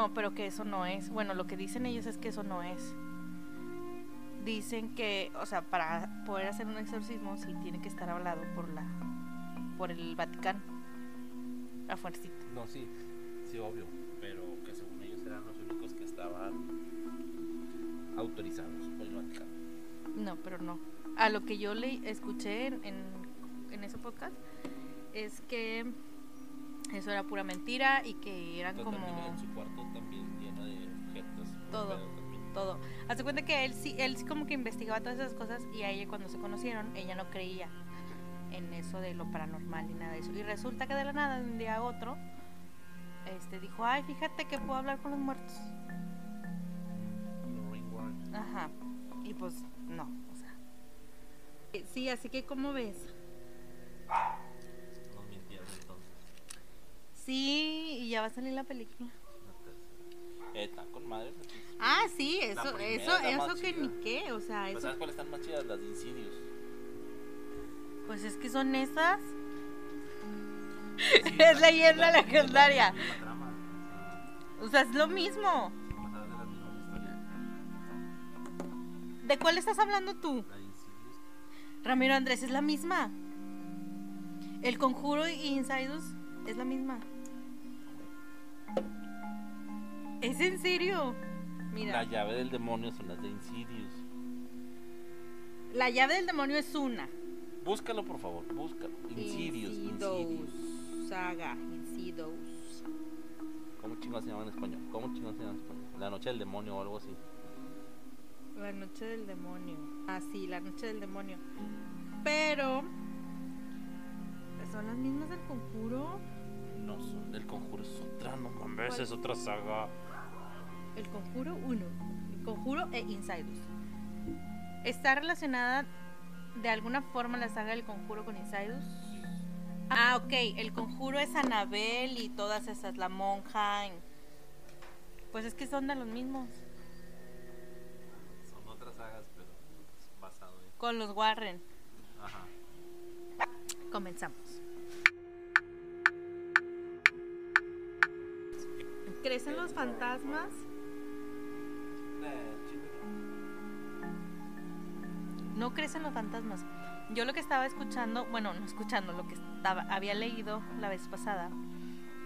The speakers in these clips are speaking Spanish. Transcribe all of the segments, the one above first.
No, pero que eso no es. Bueno, lo que dicen ellos es que eso no es. Dicen que, o sea, para poder hacer un exorcismo sí tiene que estar hablado por la por el Vaticano. A fuercita. No, sí, sí, obvio. Pero que según ellos eran los únicos que estaban autorizados por el Vaticano. No, pero no. A lo que yo le escuché en, en, en ese podcast es que eso era pura mentira y que eran Entonces, como también en su cuarto también lleno de objetos. Todo. pero también- todo. Hace cuenta que él sí, él sí como que investigaba todas esas cosas y a ella cuando se conocieron, ella no creía en eso de lo paranormal ni nada de eso. Y resulta que de la nada, de un día a otro, este dijo, ay, fíjate que puedo hablar con los muertos. Ajá. Y pues no, o sea. Eh, Sí, así que ¿cómo ves? Nos mintieron entonces. Sí, y ya va a salir la película. Eh, está con madre. pues. Ah, sí, eso, eso, eso que chida. ni qué, o sea, eso, ¿Sabes cuáles están más chidas? Las de Insidious. pues es que son esas. Sí, Es leyenda legendaria. O sea, es lo mismo. ¿De cuál estás hablando tú? Insidious. Ramiro Andrés, es la misma. El conjuro y Insidus es la misma. ¿Es en serio? Mira, La llave del demonio son las de Insidious. la llave del demonio es una. Búscalo, por favor, búscalo. Insidious, Insidious. Saga, Insidious. ¿Cómo chingados se llama en español? ¿Cómo chingados se llama en español? La noche del demonio o algo así. La noche del demonio. Ah, sí, la noche del demonio. Pero. ¿Son las mismas del conjuro? No, son, el conjuro es otra, no mames, es otra saga. El conjuro 1. El conjuro e Insidus. ¿Está relacionada de alguna forma la saga del conjuro con Insidus? Ah, ok. El conjuro es Anabel y todas esas, la monja. Pues es que son de los mismos. Son otras sagas, pero basado en. Con los Warren. Ajá. Comenzamos. ¿Crecen los fantasmas? No crecen los fantasmas. Yo lo que estaba escuchando, bueno, no escuchando, lo que estaba, había leído la vez pasada,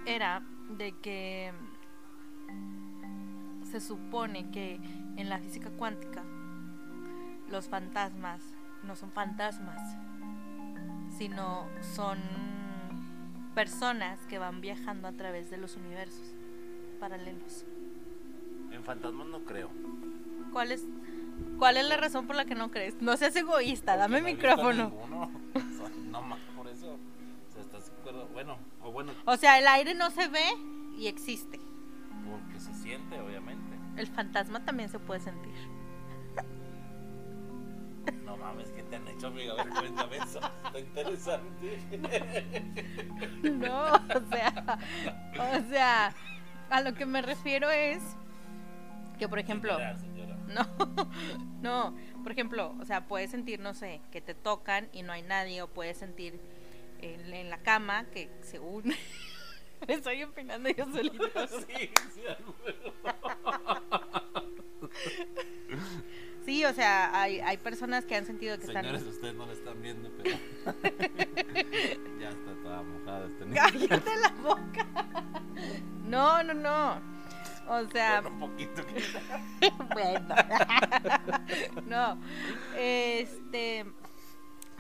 era de que se supone que en la física cuántica los fantasmas no son fantasmas, sino son personas que van viajando a través de los universos paralelos. En fantasmas no creo. ¿Cuál es, ¿Cuál es la razón por la que no crees? No seas egoísta, dame no micrófono. O sea, no más por eso. O sea, ¿estás? Bueno, o bueno, O sea, el aire no se ve y existe. porque se siente, obviamente. El fantasma también se puede sentir. No mames, ¿qué te han hecho, amiga? A ver, cuéntame eso. Está interesante. No, o sea, o sea, a lo que me refiero es que, por ejemplo. No, no. Por ejemplo, o sea, puedes sentir, no sé, que te tocan y no hay nadie, o puedes sentir en, en la cama que se une. Me estoy opinando yo solita. Sí, sí, Sí, o sea, hay, hay personas que han sentido que Señores, están. ustedes no lo están viendo, pero. ya está toda mojada este. ¡Cállate la boca! No, no, no. O sea, Bueno, un poquito que. bueno. no. Este.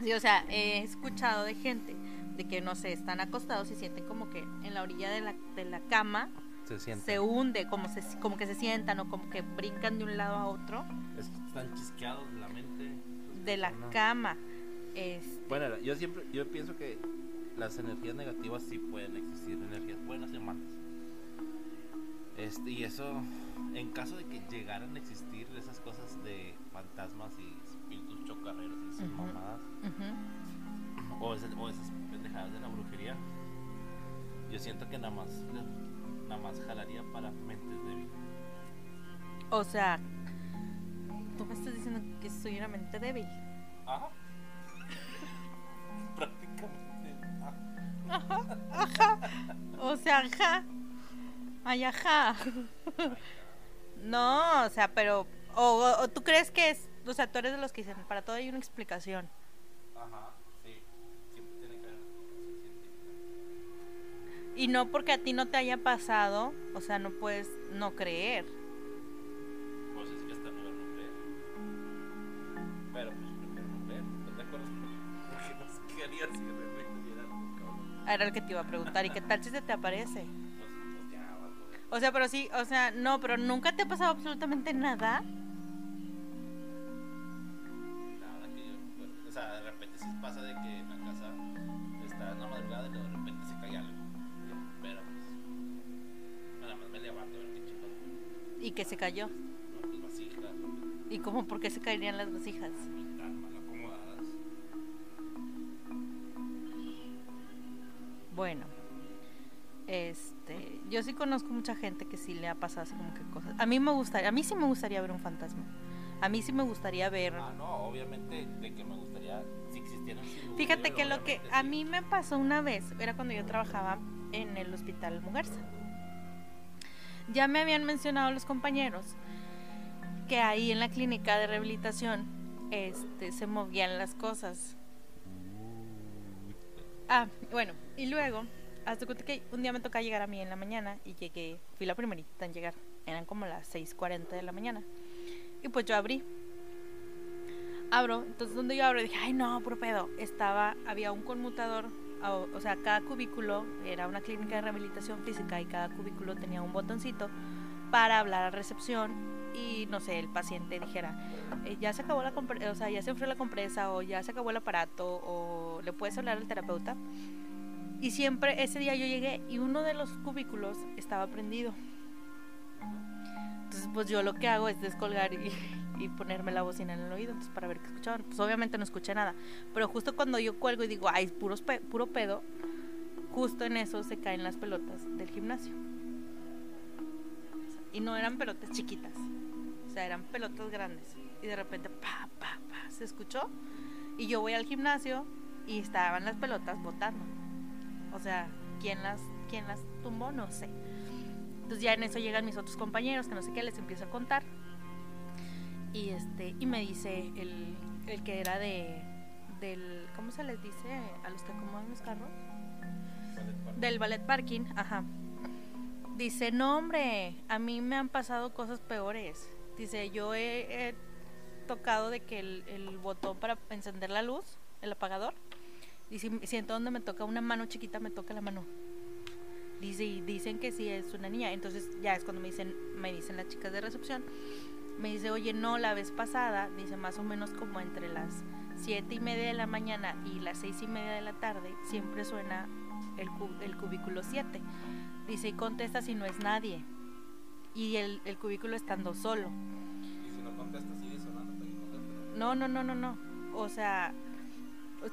Sí, o sea, he escuchado de gente de que, no sé, están acostados y sienten como que en la orilla de la, de la cama Se siente. se hunde, como, se, como que se sientan o como que brincan de un lado a otro Están chisqueados de la mente. de la personas. cama. Este, Bueno, yo siempre, yo pienso que las energías negativas sí pueden existir, energías buenas y malas. Este, y eso, en caso de que llegaran a existir esas cosas de fantasmas y espíritus chocarreros y esas Ujú. mamadas, o, esas, o esas pendejadas de la brujería, yo siento que nada más, nada más jalaría para mentes débiles. O sea, tú me estás diciendo que soy una mente débil. Ajá. Prácticamente. Ajá, ajá. O sea, ajá. Ay, ajá. no, o sea, pero. O, o tú crees que es. O sea, tú eres de los que dicen, para todo hay una explicación. Ajá, sí. Siempre tiene que haber una explicación científica. Y no porque a ti no te haya pasado, o sea, no puedes no creer. Pues es que hasta no no creer. Pero pues prefiero no. Porque no haría si de repente diera algo, cabrón. Era el que te iba a preguntar. ¿Y qué tal si se te aparece? O sea, pero sí, o sea, no, pero nunca te ha pasado absolutamente nada. Nada que yo recuerde. O sea, de repente sí pasa de que en la casa está en la madrugada y luego de repente se cae algo. Pero pues. Nada más me levanto a ver qué chico. Y que se cayó. No, pues vasijas, ¿Y cómo por qué se caerían las vasijas? están mal acomodadas. Bueno, este, yo sí conozco mucha gente que sí le ha pasado así como que cosas. A mí me gustaría, a mí sí me gustaría ver un fantasma. A mí sí me gustaría ver. Ah, no, obviamente de que me gustaría si existieran. sin duda, Fíjate que lo que a mí me pasó una vez era cuando yo trabajaba en el hospital Mugarza. Ya me habían mencionado los compañeros que ahí en la clínica de rehabilitación este, se movían las cosas. Ah, bueno, y luego, hasta que un día me tocaba llegar a mí en la mañana y llegué, fui la primerita en llegar, eran como las 6.40 de la mañana. Y pues yo abrí. Abro, entonces donde yo abro dije, ay no, puro pedo. Estaba, había un conmutador, o, o sea, cada cubículo era una clínica de rehabilitación física y cada cubículo tenía un botoncito para hablar a recepción y no sé, el paciente dijera, eh, ya se acabó la compre- o sea, ya se enfrió la compresa o ya se acabó el aparato o le puedes hablar al terapeuta. Y siempre ese día yo llegué y uno de los cubículos estaba prendido. Entonces, pues yo lo que hago es descolgar y, ponerme la bocina en el oído para ver qué escuchaban. Pues obviamente no escuché nada. Pero justo cuando yo cuelgo y digo, ay, puros puro pedo, justo en eso se caen las pelotas del gimnasio. Y no eran pelotas chiquitas, o sea, eran pelotas grandes. Y de repente, pa, pa, pa, se escuchó. Y yo voy al gimnasio y estaban las pelotas botando. O sea, ¿quién las, quién las tumbó? No sé. Entonces ya en eso llegan mis otros compañeros, que no sé qué, les empiezo a contar. Y este, y me dice el, el que era de del ¿cómo se les dice a los que acomodan los carros? Del ballet parking, ajá. Dice, no hombre, a mí me han pasado cosas peores. Dice, yo he, he tocado de que el, el botón para encender la luz, el apagador, dice, siento donde me toca una mano chiquita, me toca la mano. Dice, y dicen que sí es una niña. Entonces ya es cuando me dicen, me dicen las chicas de recepción, me dice, oye, no, la vez pasada, dice más o menos como entre las siete y media de la mañana y las seis y media de la tarde, siempre suena el, cu- el cubículo 7. Dice, y contesta si no es nadie. Y el, el cubículo estando solo. Y si no contestas, sigue sonando. No, no, no, no, no. O sea,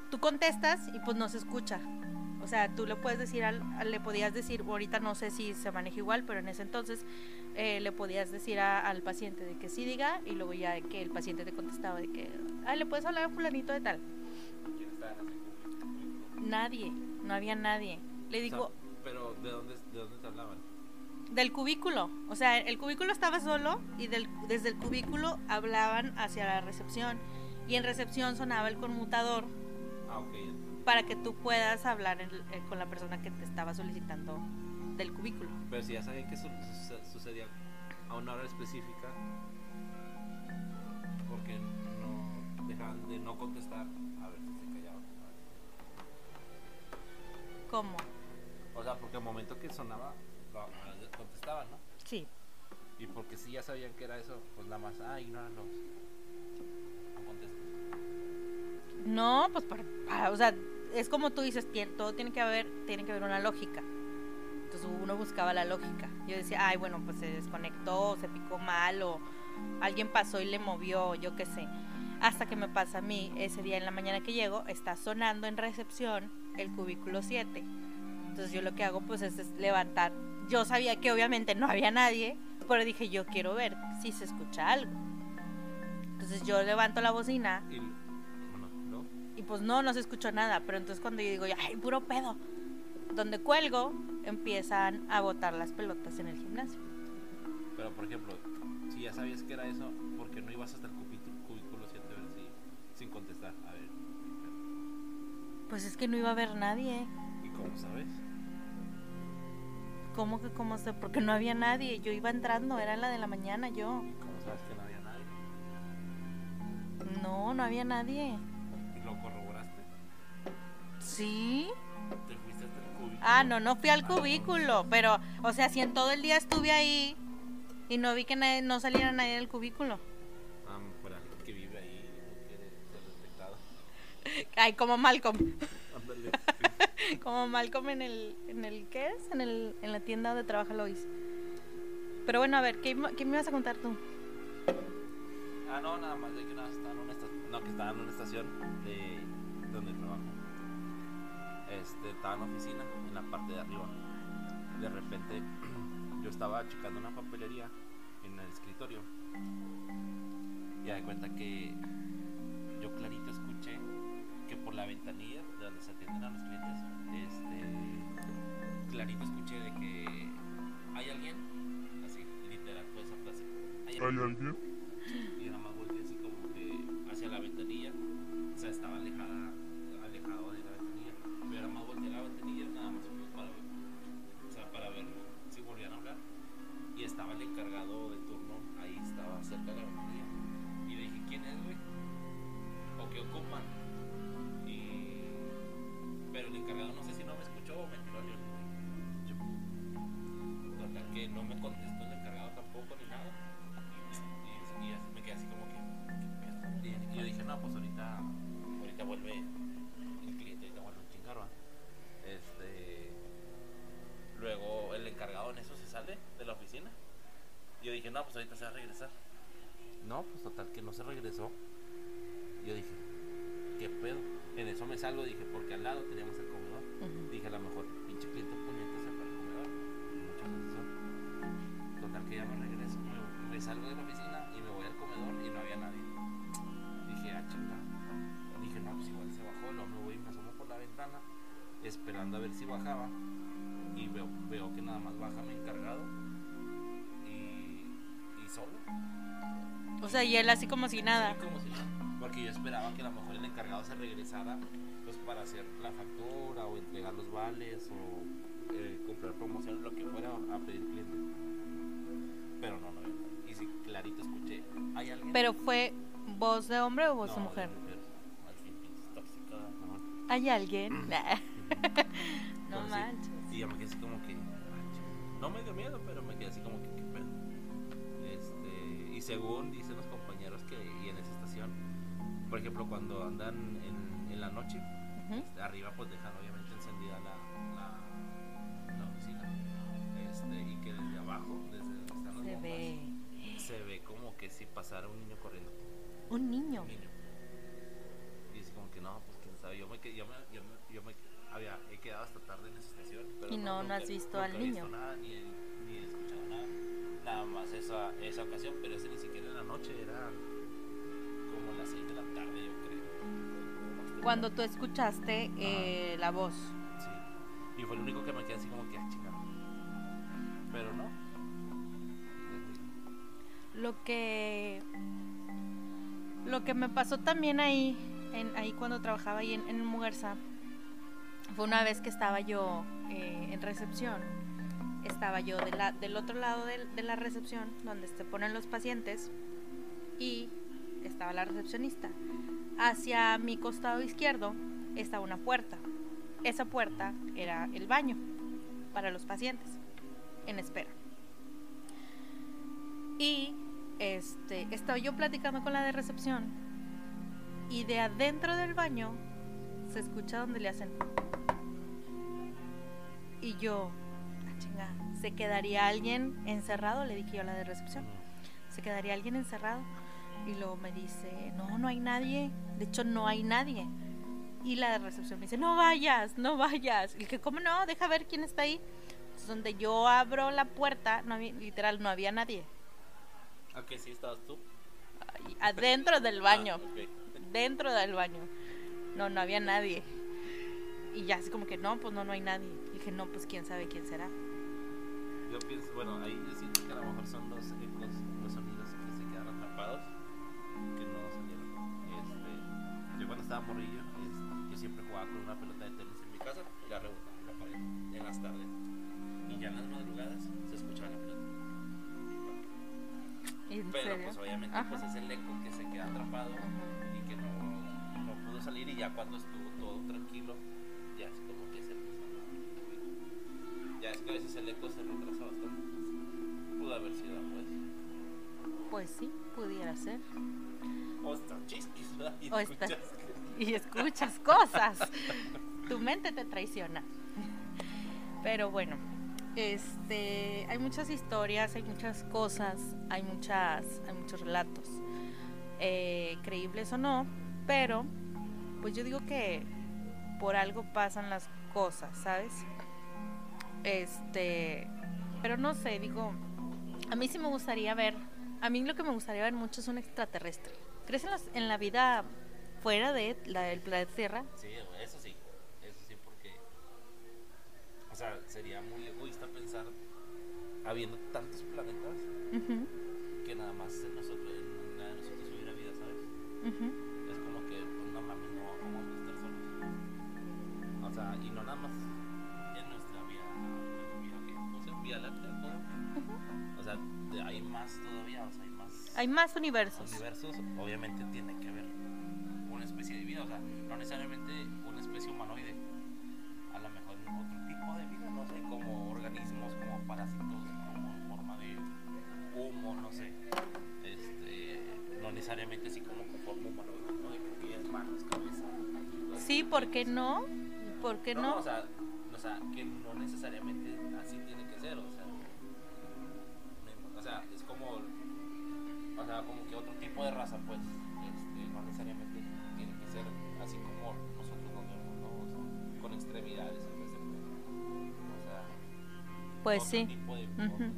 tú contestas y pues no se escucha. O sea, tú le puedes decir, al, le podías decir, ahorita no sé si se maneja igual, pero en ese entonces eh, le podías decir a- al paciente de que sí diga y luego ya de que el paciente te contestaba de que, ah, le puedes hablar a fulanito de tal. Nadie, no había nadie. Le O sea, digo, pero ¿de dónde, ¿de dónde te hablaban? del cubículo. O sea, el cubículo estaba solo y del, desde el cubículo hablaban hacia la recepción. Y en recepción sonaba el conmutador Ah, para que tú puedas hablar eh, con la persona que te estaba solicitando del cubículo. Pero si ya sabían que su- su- sucedía a una hora específica, porque no dejaban de no contestar a ver si se callaban. ¿Cómo? O sea, porque al momento que sonaba, contestaban, ¿no? Sí. Y porque si ya sabían que era eso, pues nada más, ah, ignóralos. No pues para, para- o sea, es como tú dices, todo tiene que haber, tiene que haber una lógica. Entonces uno buscaba la lógica. Yo decía, ay, bueno, pues se desconectó, se picó mal, o alguien pasó y le movió, yo qué sé. Hasta que me pasa a mí, ese día en la mañana que llego, está sonando en recepción el cubículo 7. Entonces yo lo que hago pues es, es levantar. Yo sabía que obviamente no había nadie, pero dije, yo quiero ver si se escucha algo. Entonces yo levanto la bocina. Y pues no, no se escuchó nada. Pero entonces cuando yo digo, ay, puro pedo. donde cuelgo, empiezan a botar las pelotas en el gimnasio. Pero, por ejemplo, si ya sabías que era eso, ¿por qué no ibas hasta el cubículo, cubículo 7 a ver si, sin contestar? A ver. Pues es que no iba a haber nadie. ¿Y cómo sabes? ¿Cómo que cómo sé? Porque no había nadie. Yo iba entrando, era la de la mañana yo. ¿Y cómo sabes que no había nadie? No, no había nadie. ¿Sí? ¿Te fuiste hasta el cubículo? Ah, no, no fui al cubículo, pero, o sea, si en todo el día estuve ahí y no vi que nadie, no saliera nadie del cubículo. Ah, para alguien que vive ahí no quiere ser detectado. Ay, como Malcolm, Ándale. como Malcolm en el, en el, ¿qué es? En el, en la tienda donde trabaja Lois. Pero bueno, a ver, ¿qué, me ibas a contar tú? Ah, no, nada más de que nada, estaba en una estación, no, que estaba en una estación de. Este, estaba en la oficina, en la parte de arriba. De repente, yo estaba checando una papelería en el escritorio. Y de cuenta que yo clarito escuché que por la ventanilla de donde se atienden a los clientes, este, clarito escuché de que hay alguien, así, literal fue esa frase. ¿Hay ¿Hay alguien? En eso se sale de la oficina. Y yo dije, no, pues ahorita se va a regresar. No, pues total que no se regresó. Yo dije, ¿qué pedo? En eso me salgo, dije, porque al lado teníamos el comedor. Dije, a lo mejor pinche cliente puñete se fue al comedor. Muchas veces son. Total que ya me regreso. Me, me salgo de la oficina y me voy al comedor y no había nadie. Dije, ah, chinga. Dije, no, pues igual se bajó. Luego me voy y me asomo por la ventana, esperando a ver si bajaba. Y veo, veo que nada más baja mi encargado. Y, y solo. O sea, y él así como si nada. Sí, como si nada. Porque yo esperaba que a lo mejor el encargado se regresara pues para hacer la factura o entregar los vales o eh, comprar promociones, lo que fuera a pedir cliente. Pero no, no. Y si clarito escuché, ¿hay alguien? Pero fue voz de hombre o voz de No, mujer. Al fin, tóxica, no. ¿Hay alguien? me quedé así como que. ah. No me dio miedo, pero me quedé así como que, ¿qué pedo? Este, y según dicen los compañeros que y en esa estación, por ejemplo, cuando andan en, en la noche, este, arriba pues dejan obviamente encendida la, la, la oficina. Este, y que desde abajo, desde donde están las Se bombas, ve. se ve como que si pasara un niño corriendo. Un niño. Un niño. Y es como que no, pues Yo me, yo me, yo me, yo me había, he quedado hasta tarde en esa estación. Pero Y no- no nunca- has visto nunca al he visto niño. nada, ni, ni he escuchado nada. Nada más esa, esa ocasión, pero ese ni siquiera en la noche, era como las 6 de la tarde, yo creo. Cuando tú escuchaste eh, la voz. Sí. Y fue el único que me quedé así como que, ah, chingada. Pero no. Lo que. Lo que me pasó también ahí, ahí cuando trabajaba ahí en, en fue una vez que estaba yo eh, en recepción. Estaba yo de del otro lado del- de, la recepción, donde se ponen los pacientes, y estaba la recepcionista. Hacia mi costado izquierdo estaba una puerta. Esa puerta era el baño para los pacientes en espera. Y este, estaba yo platicando con la de recepción y de adentro del baño se escucha donde le hacen. Y yo, ah, chinga, ¿se quedaría alguien encerrado? Le dije yo a la de recepción. ¿Se quedaría alguien encerrado? Y luego me dice, no, no hay nadie. De hecho, no hay nadie. Y la de recepción me dice, no vayas, no vayas. Y dije, ¿cómo no? Deja ver quién está ahí. Entonces, donde yo abro la puerta, no había- literal, no había nadie. ¿A que sí estabas tú? Adentro del baño. Ah, ok. Dentro del baño. No, no había nadie. Y ya así como que no, pues no, no hay nadie. Y Dije, no, pues quién sabe quién será. Yo pienso, bueno, ahí yo siento que a lo mejor son los ecos, los sonidos que se quedaron atrapados, que no salieron. Este, yo cuando estaba morrillo, este, yo siempre jugaba con una pelota de tenis en mi casa y la rebotaba en la pared en las tardes. Y ya en las madrugadas se escuchaba la pelota. ¿En Pero serio? pues obviamente Ajá. pues es el eco que se queda atrapado Ajá. Salir y ya cuando estuvo todo tranquilo, ya es como que se empezó a. Ya es que a veces el eco se retrasa bastante. Pudo haber sido pues. Pues sí, pudiera ser. O está chisquis, ¿verdad? Y O está- escuchas que- y escuchas cosas. tu mente te traiciona. Pero bueno, este, hay muchas historias, hay muchas cosas, hay muchas, hay muchos relatos, eh, creíbles o no, pero pues yo digo que por algo pasan las cosas, ¿sabes? Este, pero no sé, digo, a mí sí me gustaría ver, a mí lo que me gustaría ver mucho es un extraterrestre. ¿Crees en, las- en la vida fuera de la del planeta Tierra? Sí, eso sí. Eso sí, porque. O sea, sería muy egoísta pensar, habiendo tantos planetas, que nada más en nosotros, en una de nosotros hubiera vida, ¿sabes? Es sea, y no nada más en nuestra vía, o sea, vía láctea, todo. O sea, hay más todavía, o sea, hay más Hay más universos. universos. Obviamente tiene que haber una especie de vida, o sea, no necesariamente una especie humanoide. A lo mejor otro tipo de vida, no sé, como organismos, como parásitos, como en forma de humo, no sé. Este, no necesariamente así como con forma humanoide, ¿no? De pies, manos, cabeza. Sí, ¿por qué no? ¿Por qué no? o, sea, o sea, que no necesariamente así tiene que ser, o sea. O sea, es como. O sea, como que otro tipo de raza, pues. Este, no necesariamente tiene que ser así como nosotros nos vemos, ¿no? O sea, con extremidades en vez de cuerpo. O sea. Pues sí. tipo de- tipo de vida.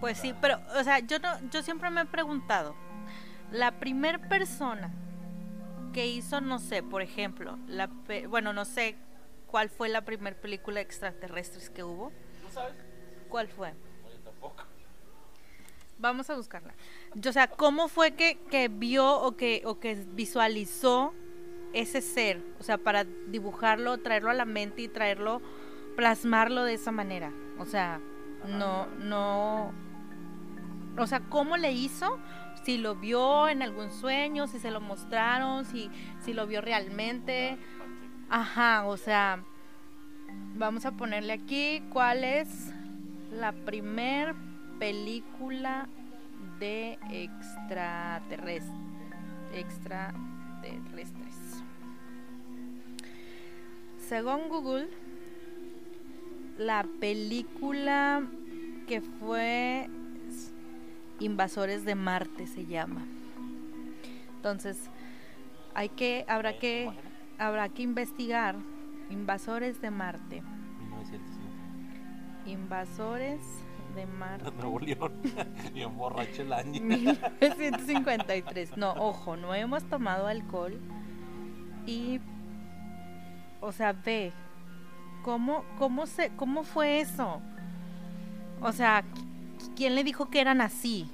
Pues sí, pero, o sea, yo no, yo siempre me he preguntado, la primer persona que hizo, no sé, por ejemplo, la, pe- bueno, no sé cuál fue la primer película de extraterrestres que hubo. ¿cuál fue? No, yo tampoco. Vamos a buscarla. O sea, ¿cómo fue que, que vio o que, o que visualizó ese ser? O sea, para dibujarlo, traerlo a la mente y traerlo, plasmarlo de esa manera. O sea, no, no. O sea, ¿cómo le hizo? Si lo vio en algún sueño, si se lo mostraron, si, si lo vio realmente. Ajá, o sea, vamos a ponerle aquí cuál es la primer película de extraterrestres. Extraterrestres. Según Google, la película que fue Invasores de Marte se llama. Entonces, hay que habrá que habrá que investigar Invasores de Marte. 1950. Invasores de Marte. Nuevo León. Bien borracho el año. 1953. No, ojo, no hemos tomado alcohol. Y, o sea, ve, ¿cómo, cómo, se, cómo fue eso? O sea, ¿qui- ¿quién le dijo que eran así?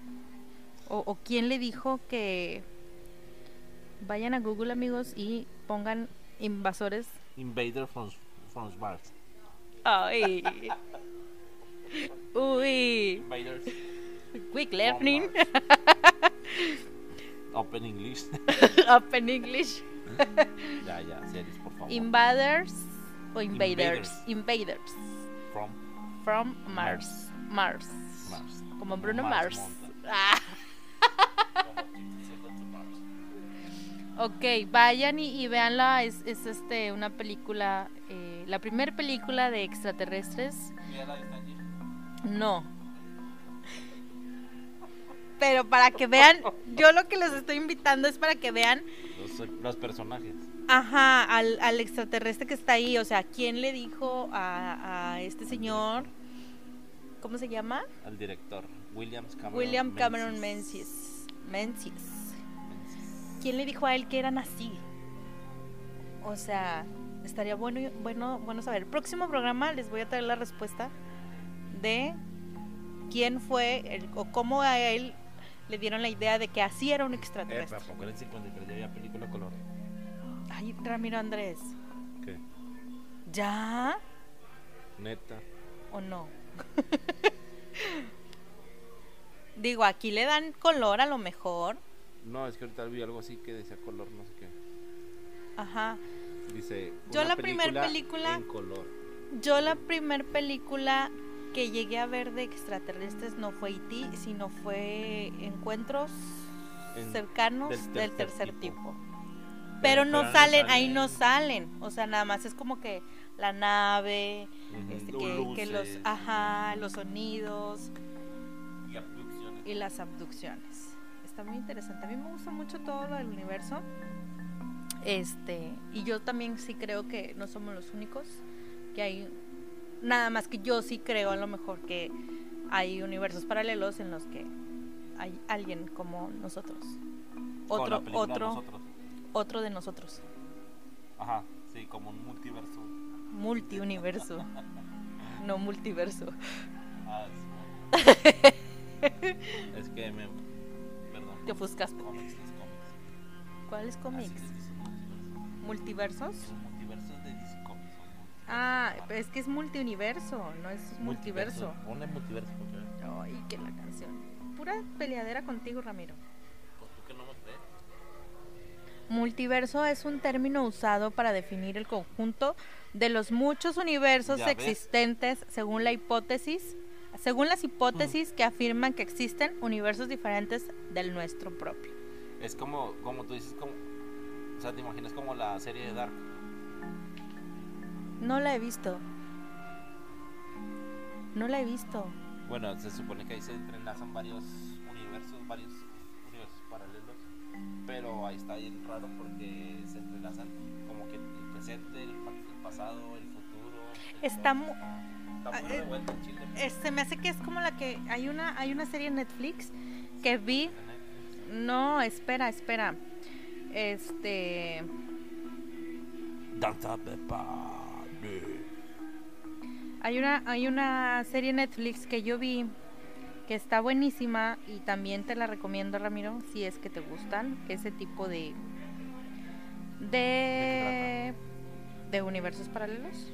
O, o quién le dijo que... Vayan a Google, amigos, y pongan invasores. Invader from, from Mars. Ay. Uy. Invaders. Quick learning. Open English. Open English. ya, ya, series, por favor. Invaders o invaders. Invaders. Invaders. From From Mars. Mars. Mars. Como Bruno Mars. Monta. Ah, Como 50 Seconds to Mars. ok, vayan y, y véanla. Es, es este una película, eh, la primera película de extraterrestres. Mira la de Stanley. No. Pero para que vean, yo lo que les estoy invitando es para que vean, Los, los personajes. ajá, al, al extraterrestre que está ahí. O sea, ¿quién le dijo a, a este señor? ¿Cómo se llama? Al director. Williams Cameron William Cameron Menzies. Menzies. Menzies. ¿Quién le dijo a él que eran así? O sea, estaría bueno, bueno, bueno saber. El próximo programa les voy a traer la respuesta de quién fue el, o cómo a él le dieron la idea de que así era un Eh, extraterrestre. ¿a poco en el 53 ya había película color? Ay, Ramiro Andrés, ¿Qué? ¿ya Neta. o no? Digo, aquí le dan color a lo mejor. No, es que ahorita vi algo así que decía color, no sé qué. Ajá. Dice. Yo la primer película- En color. Yo la primer película que llegué a ver de extraterrestres no fue E.T., sino fue Encuentros En- cercanos del del tercer tercer, tipo. tipo. Pero- Pero no salen, ahí no salen. O sea, nada más es como que la nave, este, que, que los, ajá, los sonidos y abducciones. y las abducciones. Está muy interesante. A mí me gusta mucho todo lo del universo. Este, y yo también sí creo que no somos los únicos, que hay nada más que yo sí creo a lo mejor que hay universos paralelos en los que hay alguien como nosotros. Otro otro nosotros. otro de nosotros. Ajá, sí, como un multiverso. Multiuniverso. no multiverso. Ah, sí. es que me. Perdón. Te ofuscaste. Cómics, los cómics. ¿Cuáles cómics? Les dicen multiversos. ¿Multiversos? Los multiversos de DC Comics. son multiversos. Ah, es que es multiuniverso, no es multiverso. Ponle multiverso porque. Ay, que la canción. Pura peleadera contigo, Ramiro. Multiverso es un término usado para definir el conjunto de los muchos universos existentes según la hipótesis, según las hipótesis que afirman que existen universos diferentes del nuestro propio. Es como, como tú dices, como. O sea, te imaginas como la serie de Dark. No la he visto. No la he visto. Bueno, se supone que ahí se entrelazan varios universos, varios. Pero ahí está bien raro porque se entrelazan como que el presente, el, el pasado, el futuro. el Está muy eh, se me hace que es como la que hay una hay una serie en Netflix que vi No, espera, espera. Este. Danza. Hay una, hay una serie en Netflix que yo vi que está buenísima y también te la recomiendo, Ramiro, si es que te gustan ese tipo de. de. de universos paralelos.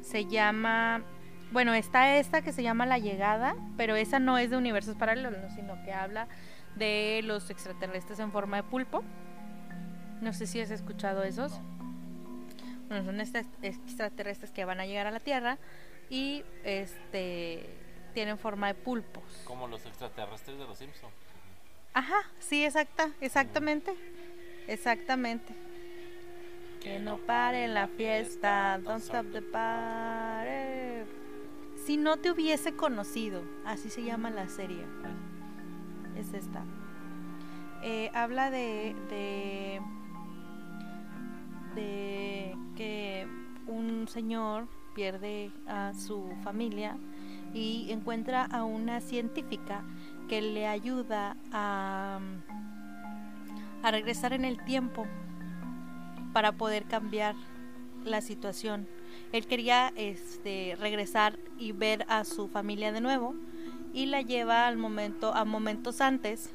Se llama. Bueno, está esta que se llama La Llegada, pero esa no es de universos paralelos, sino que habla de los extraterrestres en forma de pulpo. No sé si has escuchado esos. Bueno, son extraterrestres que van a llegar a la Tierra y este tienen forma de pulpos. Como los extraterrestres de los Simpsons. Ajá, sí, exacta, exactamente. Exactamente. Que no pare la fiesta, don't stop the party. Si no te hubiese conocido, así se llama la serie. Es esta. Eh, habla de, de de que un señor pierde a su familia y encuentra a una científica que le ayuda a, a regresar en el tiempo para poder cambiar la situación. Él quería este, regresar y ver a su familia de nuevo y la lleva al momento, a momentos antes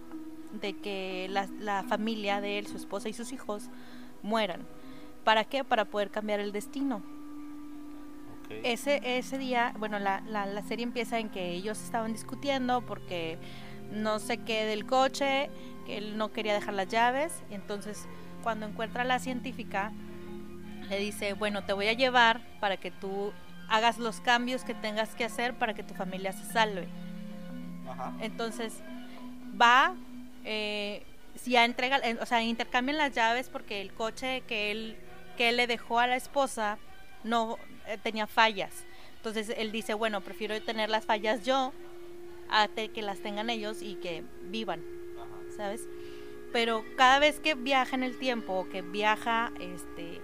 de que la, la familia de él, su esposa y sus hijos mueran. ¿Para qué? Para poder cambiar el destino. Ese, ese día, bueno, la, la, la serie empieza en que ellos estaban discutiendo porque no sé qué del coche, que él no quería dejar las llaves. Y entonces, cuando encuentra a la científica, le dice, bueno, te voy a llevar para que tú hagas los cambios que tengas que hacer para que tu familia se salve. Ajá. Entonces va, eh, si ya entrega, eh, o sea, intercambian las llaves porque el coche que él, que él le dejó a la esposa no eh, tenía fallas. Entonces él dice, bueno, prefiero tener las fallas yo a que las tengan ellos y que vivan, Ajá. ¿sabes? Pero cada vez que viaja en el tiempo o que viaja este,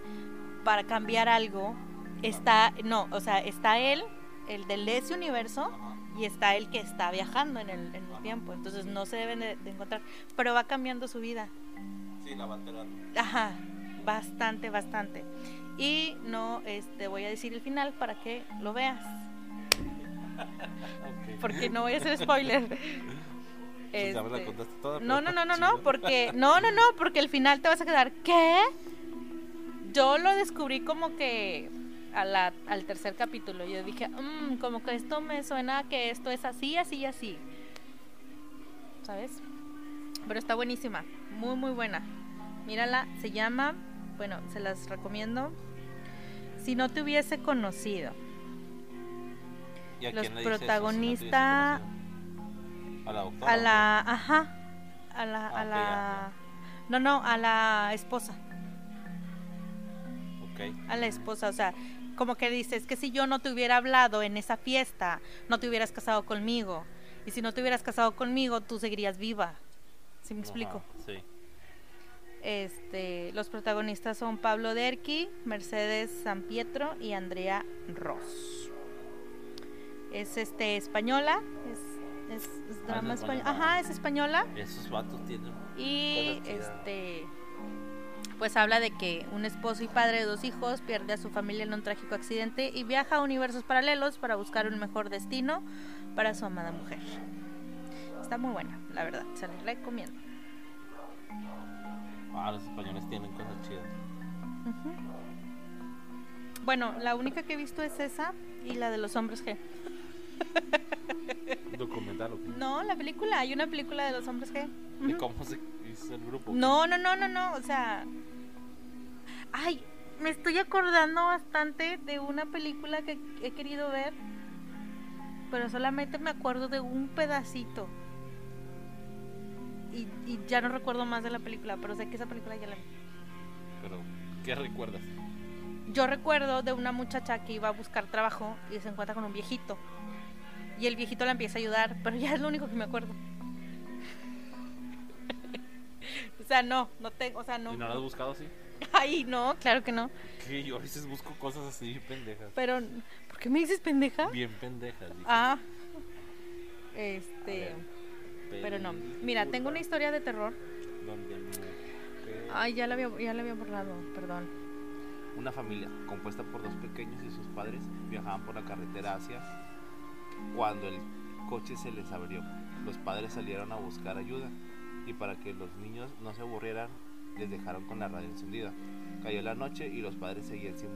para cambiar algo, está, no, o sea, está él, el del de ese universo, y está el que está viajando en el, en el tiempo. Entonces no se deben de, de encontrar, pero va cambiando su vida. Sí, la va alterando. Ajá, bastante, bastante. Y no este, voy a decir el final para que lo veas. Porque no voy a hacer spoiler. Pues ya me la Este, contaste toda. no, no, no, no, no, porque no, no, no, porque al final te vas a quedar, ¿qué? Yo lo descubrí como que a la- al tercer capítulo. Yo dije, "Mm, como que esto me suena a que esto es así, así y así. ¿Sabes? Pero está buenísima, muy, muy buena. Mírala, se llama, bueno, se las recomiendo. Si no te hubiese conocido. ¿Y a los quién le dice eso, si no te protagonista- hubiese conocido? A la doctora. A la, ajá, a la, Ah, a la, no, no, a la esposa. Ok. a la esposa, o sea, como que dices que si yo no te hubiera hablado en esa fiesta, no te hubieras casado conmigo. Y si no te hubieras casado conmigo, tú seguirías viva. ¿Sí me explico? Ajá, sí. Este, los protagonistas son Pablo Derqui, Mercedes San Pietro y Andrea Ross. Es este española, es, es, es drama española. Ajá, es española. Esos vatos tienen. Y este pues habla de que un esposo y padre de dos hijos pierde a su familia en un trágico accidente y viaja a universos paralelos para buscar un mejor destino para su amada mujer. Está muy buena, la verdad, se la recomiendo. Ah, los españoles tienen cosas chidas. Bueno, la única que he visto es esa y la de los hombres G. Documental o qué? No, la película, hay una película de los hombres G. ¿De Ujú. cómo se hizo el grupo? No, no, no, no, no, o sea... Ay, me estoy acordando bastante de una película que he querido ver, pero solamente me acuerdo de un pedacito. Y, y ya no recuerdo más de la película, pero sé que esa película ya la vi. Pero, ¿qué recuerdas? Yo recuerdo de una muchacha que iba a buscar trabajo y se encuentra con un viejito. Y el viejito la empieza a ayudar, pero ya es lo único que me acuerdo. o sea, no, no tengo, o sea, no. ¿Y no lo has buscado así? Ay, no, claro que no. Que yo a veces busco cosas así pendejas. Pero, ¿por qué me dices pendeja? Bien pendejas. dije. Ah, este, pero no. Mira, tengo una historia de terror. Ay, ya la había, ya la había borrado, perdón. Una familia compuesta por dos pequeños y sus padres viajaban por la carretera hacia cuando el coche se les abrió. Los padres salieron a buscar ayuda y para que los niños no se aburrieran les dejaron con la radio encendida. Cayó la noche y los padres seguían sin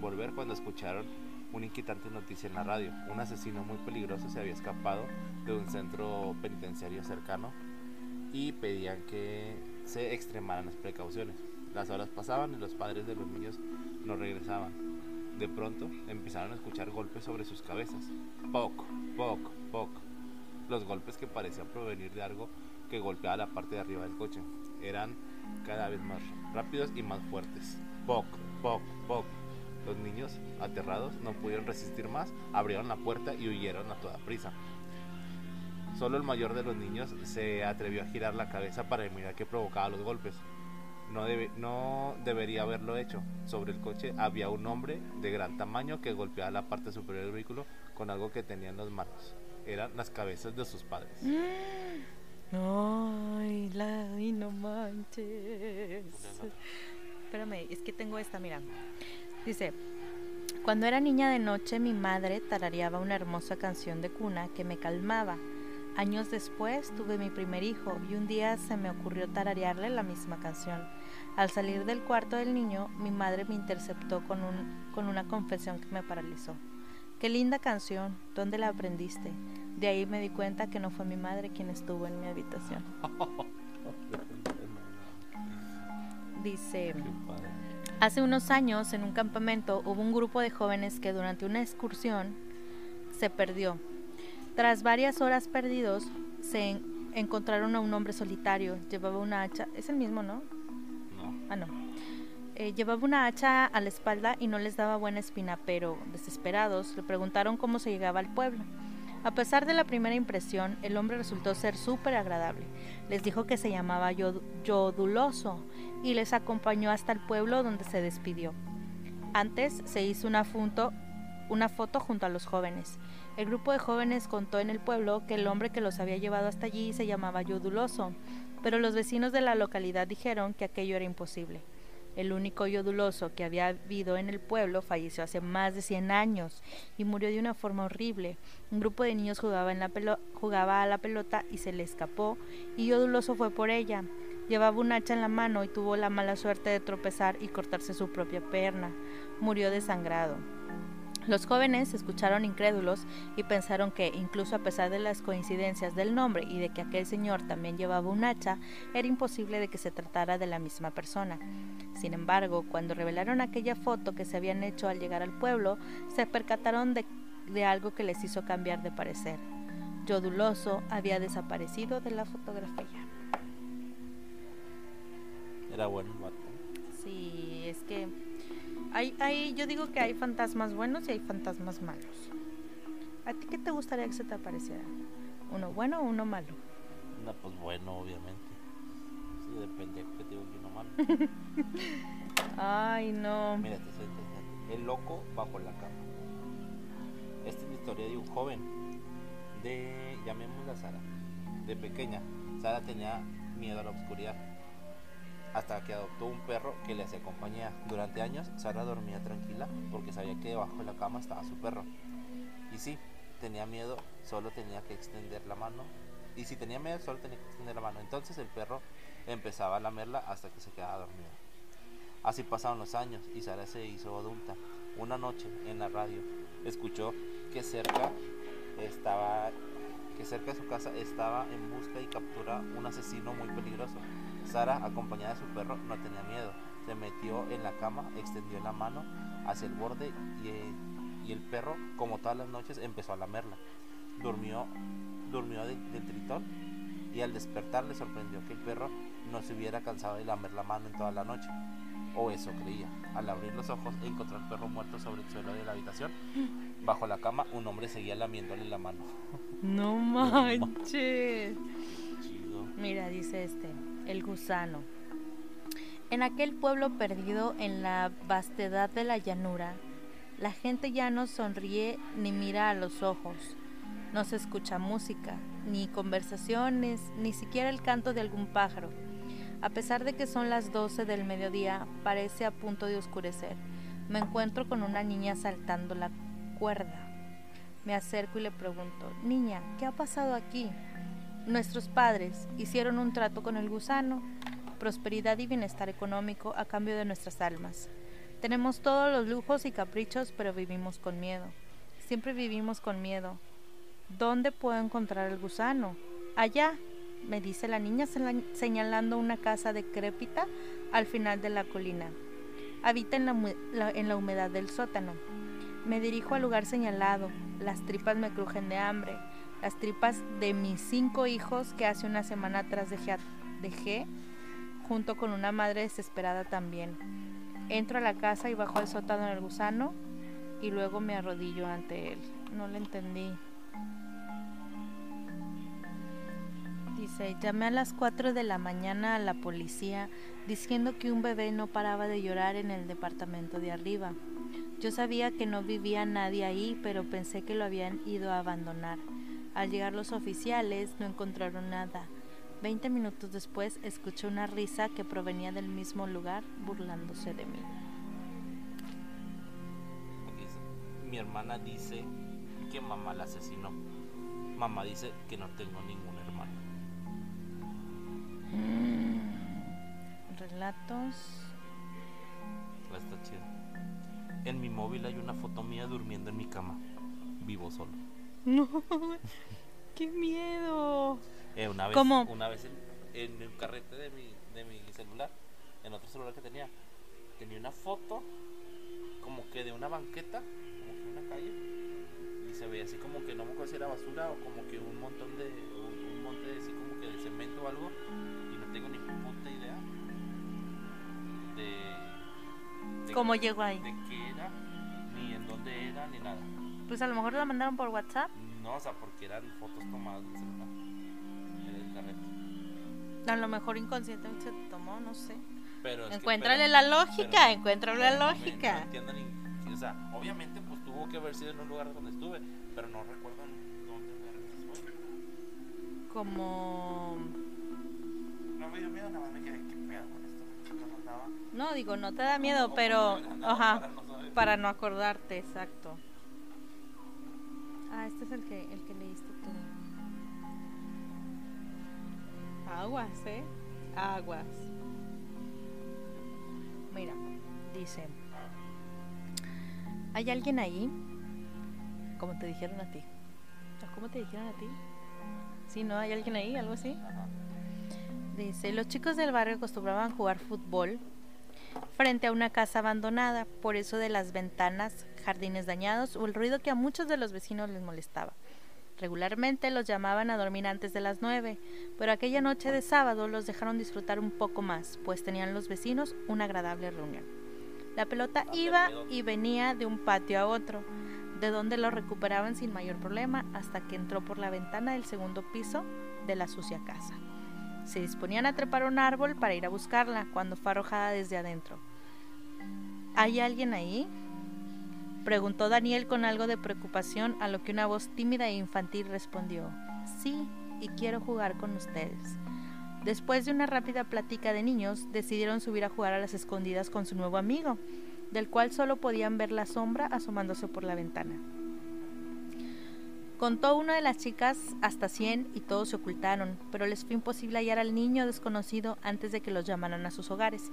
volver cuando escucharon una inquietante noticia en la radio. Un asesino muy peligroso se había escapado de un centro penitenciario cercano y pedían que se extremaran las precauciones. Las horas pasaban y los padres de los niños no regresaban. De pronto empezaron a escuchar golpes sobre sus cabezas. Poc, poc, poc. Los golpes que parecían provenir de algo que golpeaba la parte de arriba del coche. Eran cada vez más rápidos y más fuertes. Poc, poc, poc. Los niños, aterrados, no pudieron resistir más, abrieron la puerta y huyeron a toda prisa. Solo el mayor de los niños se atrevió a girar la cabeza para mirar qué provocaba los golpes. No, debe- no debería haberlo hecho. Sobre el coche había un hombre de gran tamaño que golpeaba la parte superior del vehículo con algo que tenía en las manos. Eran las cabezas de sus padres. Ay, la, ay, no manches. Espérame, es que tengo esta, mira. Dice, cuando era niña de noche mi madre tarareaba una hermosa canción de cuna que me calmaba. Años después tuve mi primer hijo y un día se me ocurrió tararearle la misma canción. Al salir del cuarto del niño, mi madre me interceptó con, un, con una confesión que me paralizó. Qué linda canción, ¿dónde la aprendiste? De ahí me di cuenta que no fue mi madre quien estuvo en mi habitación. Dice... Hace unos años, en un campamento, hubo un grupo de jóvenes que durante una excursión se perdió. Tras varias horas perdidos, se en- encontraron a un hombre solitario. Llevaba una hacha. Es el mismo, ¿no? No. Ah, no. Eh, llevaba una hacha a la espalda y no les daba buena espina, pero, desesperados, le preguntaron cómo se llegaba al pueblo. A pesar de la primera impresión, el hombre resultó ser súper agradable. Les dijo que se llamaba Yod- Yoduloso y les acompañó hasta el pueblo donde se despidió. Antes se hizo una, funto- una foto junto a los jóvenes. El grupo de jóvenes contó en el pueblo que el hombre que los había llevado hasta allí se llamaba Yoduloso, pero los vecinos de la localidad dijeron que aquello era imposible. El único yoduloso que había habido en el pueblo falleció hace más de 100 años y murió de una forma horrible. Un grupo de niños jugaba, a la pelota y se le escapó y yoduloso fue por ella. Llevaba un hacha en la mano y tuvo la mala suerte de tropezar y cortarse su propia pierna. Murió desangrado. Los jóvenes escucharon incrédulos y pensaron que, incluso a pesar de las coincidencias del nombre y de que aquel señor también llevaba un hacha, era imposible de que se tratara de la misma persona. Sin embargo, cuando revelaron aquella foto que se habían hecho al llegar al pueblo, se percataron de, algo que les hizo cambiar de parecer. Yoduloso había desaparecido de la fotografía. Era bueno, Sí, es que hay, hay, yo digo que hay fantasmas buenos y hay fantasmas malos. ¿A ti qué te gustaría que se te apareciera? ¿Uno bueno o uno malo? No, pues bueno, obviamente. Sí, depende Ay, no. Mira, te soy El loco bajo la cama. Esta es la historia de un joven. De, llamémosla Sara. De pequeña. Sara tenía miedo a la oscuridad hasta que adoptó un perro que le hacía compañía. Durante años, Sara dormía tranquila porque sabía que debajo de la cama estaba su perro. Y sí, tenía miedo, solo tenía que extender la mano. Y si tenía miedo, solo tenía que extender la mano. Entonces el perro empezaba a lamerla hasta que se quedaba dormida. Así pasaron los años y Sara se hizo adulta. Una noche en la radio escuchó que cerca estaba que cerca de su casa estaba en busca y captura un asesino muy peligroso. Sara, acompañada de su perro, no tenía miedo. Se metió en la cama, extendió la mano hacia el borde y, el perro, como todas las noches, empezó a lamerla. Durmió, durmió del tritón y al despertar le sorprendió que el perro no se hubiera cansado de lamer la mano en toda la noche. O eso creía. Al abrir los ojos encontró al perro muerto sobre el suelo de la habitación. Bajo la cama un hombre seguía lamiéndole la mano. No manches. Mira, dice este el gusano. En aquel pueblo perdido en la vastedad de la llanura, la gente ya no sonríe ni mira a los ojos, no se escucha música, ni conversaciones, ni siquiera el canto de algún pájaro. A pesar de que son las 12 del mediodía, parece a punto de oscurecer. Me encuentro con una niña saltando la cuerda. Me acerco y le pregunto, Niña, ¿qué ha pasado aquí? Nuestros padres hicieron un trato con el gusano, prosperidad y bienestar económico a cambio de nuestras almas. Tenemos todos los lujos y caprichos, pero vivimos con miedo. Siempre vivimos con miedo. ¿Dónde puedo encontrar el gusano? Allá, me dice la niña señalando una casa decrépita al final de la colina. Habita en la, en la humedad del sótano. Me dirijo al lugar señalado. Las tripas me crujen de hambre las tripas de mis cinco hijos que hace una semana atrás dejé, dejé junto con una madre desesperada también. Entro a la casa y bajo el sótano del gusano y luego me arrodillo ante él. No le entendí. Dice, llamé a las 4 de la mañana a la policía diciendo que un bebé no paraba de llorar en el departamento de arriba. Yo sabía que no vivía nadie ahí, pero pensé que lo habían ido a abandonar. Al llegar los oficiales no encontraron nada. Veinte minutos después escuché una risa que provenía del mismo lugar burlándose de mí. Mi hermana dice que mamá la asesinó. Mamá dice que no tengo ningún relatos. Está chido. En mi móvil hay una foto mía durmiendo en mi cama. Vivo solo. No, qué miedo. Eh, una vez, una vez en, el carrete de mi, de mi celular, en otro celular que tenía, tenía una foto como que de una banqueta, como que una calle, y se veía así como que no me acuerdo si era basura o como que un montón de, un, monte así como que de cemento o algo, de, de cómo llegó ahí, de qué era, ni en dónde era, ni nada. Pues a lo mejor la mandaron por WhatsApp. No, o sea, porque eran fotos tomadas del celular. En el carrete. A lo mejor inconscientemente se tomó, no sé. Pero encuéntrale la lógica, encuéntrale la lógica. No, entiendo ni, o sea, obviamente pues tuvo que haber sido en un lugar donde estuve, pero no recuerdo dónde fue. Como no me dio miedo, nada más me quedé No, digo, no te da miedo, No, pero... Ajá. para no saber. Para no acordarte, exacto. Ah, este es el que, el que leíste tú. Aguas, ¿eh? Aguas. Mira, dice. ¿Hay alguien ahí? Como te dijeron a ti. ¿O ¿Cómo te dijeron a ti? Sí, ¿no? ¿Hay alguien ahí? ¿Algo así? Ajá. Dice, los chicos del barrio acostumbraban jugar fútbol frente a una casa abandonada, por eso de las ventanas, jardines dañados o el ruido que a muchos de los vecinos les molestaba. Regularmente los llamaban a dormir antes de las nueve, pero aquella noche de sábado los dejaron disfrutar un poco más, pues tenían los vecinos una agradable reunión. La pelota iba y venía de un patio a otro, de donde lo recuperaban sin mayor problema hasta que entró por la ventana del segundo piso de la sucia casa. Se disponían a trepar un árbol para ir a buscarla cuando fue arrojada desde adentro. ¿Hay alguien ahí? Preguntó Daniel con algo de preocupación, a lo que una voz tímida e infantil respondió, Sí, y quiero jugar con ustedes. Después de una rápida plática de niños, decidieron subir a jugar a las escondidas con su nuevo amigo, del cual solo podían ver la sombra asomándose por la ventana. Contó una de las chicas hasta 100 y todos se ocultaron, pero les fue imposible hallar al niño desconocido antes de que los llamaran a sus hogares.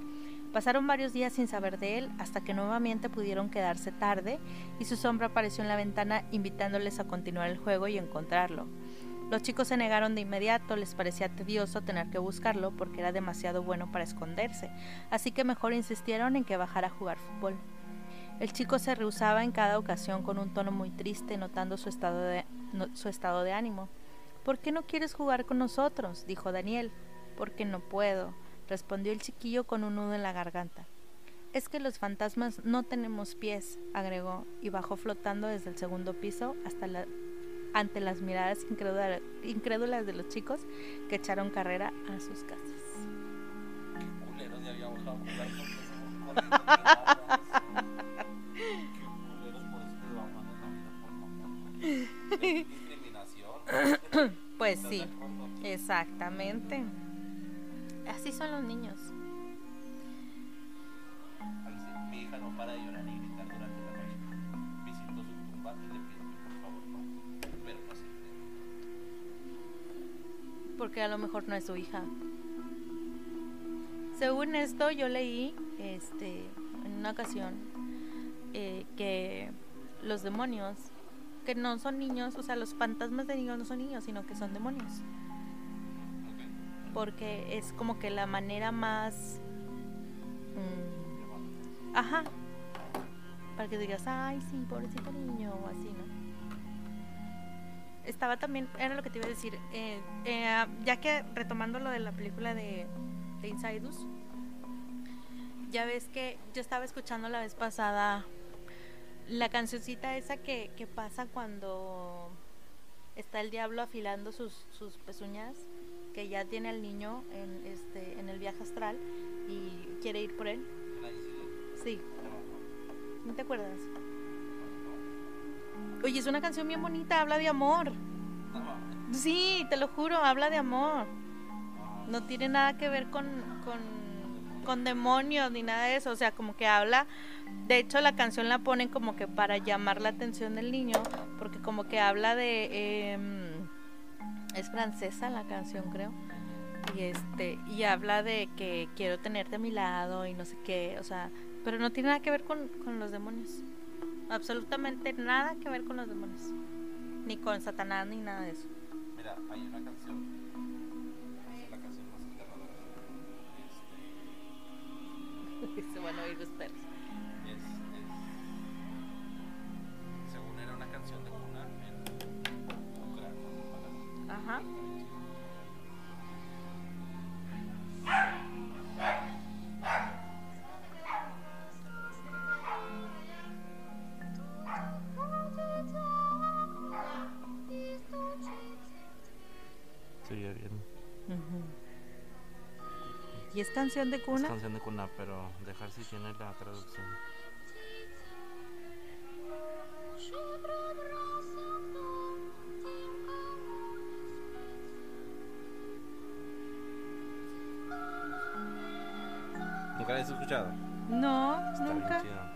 Pasaron varios días sin saber de él hasta que nuevamente pudieron quedarse tarde y su sombra apareció en la ventana invitándoles a continuar el juego y encontrarlo. Los chicos se negaron de inmediato, les parecía tedioso tener que buscarlo porque era demasiado bueno para esconderse, así que mejor insistieron en que bajara a jugar fútbol. El chico se rehusaba en cada ocasión con un tono muy triste, notando su estado de, no- su estado de ánimo. ¿Por qué no quieres jugar con nosotros? dijo Daniel. Porque no puedo, respondió el chiquillo con un nudo en la garganta. Es que los fantasmas no tenemos pies, agregó, y bajó flotando desde el segundo piso hasta la, ante las miradas incrédula- incrédulas de los chicos que echaron carrera a sus casas. Pues ¿Estás sí, exactamente. Así son los niños. Mi hija no para de llorar y gritar durante la noche. Visito su tumba y le pido que por favor no. Pero no se porque a lo mejor no es su hija. Según esto, yo leí este, en una ocasión eh, que los demonios, que no son niños, o sea, los fantasmas de niños no son niños, sino que son demonios. Porque es como que la manera más... mm, ajá. Para que digas, ay, sí, pobrecito niño, o así, ¿no? estaba también, era lo que te iba a decir, eh, eh, ya que retomando lo de la película de, de Insidus, ya ves que yo estaba escuchando la vez pasada la cancioncita esa que, que pasa cuando está el diablo afilando sus, sus pezuñas, que ya tiene al niño en, este, en el viaje astral y quiere ir por él. Sí, ¿no te acuerdas? Oye, es una canción bien bonita, habla de amor. Sí, te lo juro, habla de amor. No tiene nada que ver con, con, con demonios ni nada de eso. O sea, como que habla. De hecho, la canción la ponen como que para llamar la atención del niño, porque como que habla de. em, es francesa la canción, creo. Y este y habla de que quiero tenerte a mi lado y no sé qué. O sea, pero no tiene nada que ver con, con los demonios. Absolutamente nada que ver con los demonios. Ni con Satanás ni nada de eso. Mira, hay una canción. Se van a oír los perros. es, es- según era una canción de cuna en Ucrania. Ajá. Sigue bien. ¿Y es canción de Es cuna? canción de cuna, pero dejar si tiene la traducción. ¿Nunca la has escuchado? No, Está bien nunca. chida.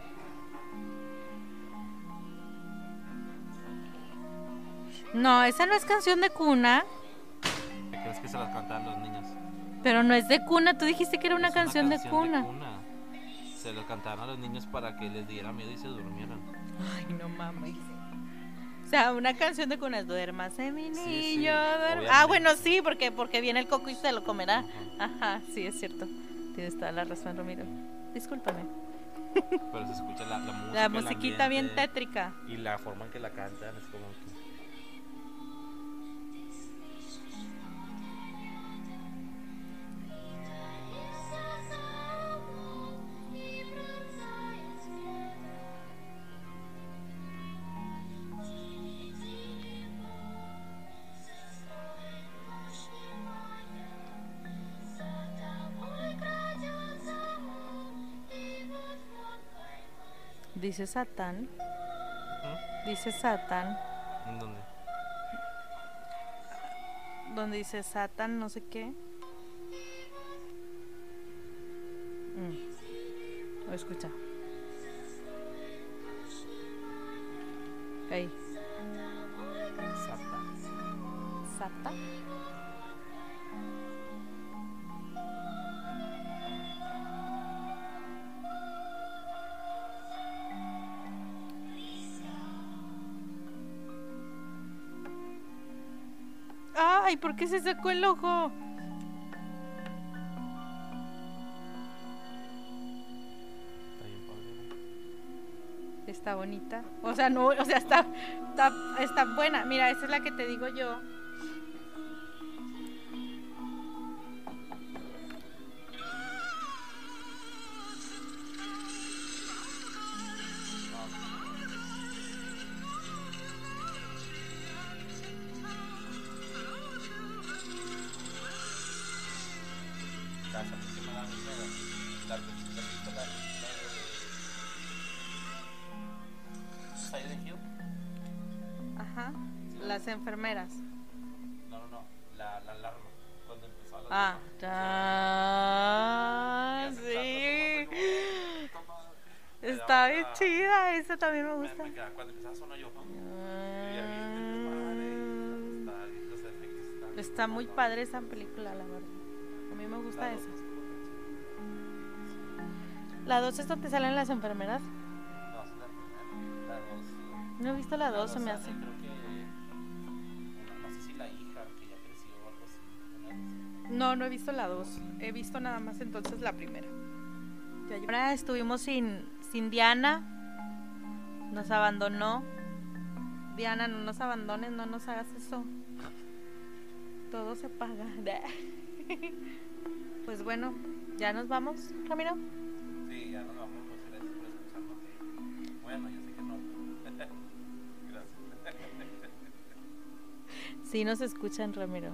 No, esa no es canción de cuna, pero no es de cuna. Tú dijiste que era una Es canción, de, cuna. Se las cantaban a los niños para que les diera miedo y se durmieran. Ay, no mames. O sea, una canción de cuna es duérmase mi niño. sí, duerma". obviamente. ah, bueno, sí, porque porque viene el coco y se lo comerá. Ajá, sí, es cierto. Tienes toda la razón, Ramiro. Discúlpame. Pero se escucha la, la música. La musiquita bien tétrica. Y la forma en que la cantan es como que. Dice Satán. ¿Mm? Dice Satán. ¿En dónde? Donde dice Satán, no sé qué. Mm. Lo escucha. Ahí. ¿Por qué se sacó el ojo? Está bonita. O sea, no, o sea, está, está, está buena. Mira, esa es la que te digo yo. Ajá. Las enfermeras. No, no, no. La, la alarma. Cuando empezó la Ah, alarma. ya, sí. Está bien chida, esa también me gusta. cuando empezaba a sonar yo. Ah, está muy padre esa película, la verdad. A mí me gusta esa. La 2 es donde salen las enfermeras. No, es la primera. La dos. No he visto la La 2, se me hace. No, no he visto la 2. He visto nada más entonces la primera. Ahora estuvimos sin, sin Diana. Nos abandonó. Diana, no nos abandones, no nos hagas eso. Todo se paga. Pues bueno, ya nos vamos, Ramiro. Sí, ya nos vamos. Muchas gracias por escucharnos. Bueno, yo sé que no. gracias. Sí nos escuchan, Ramiro.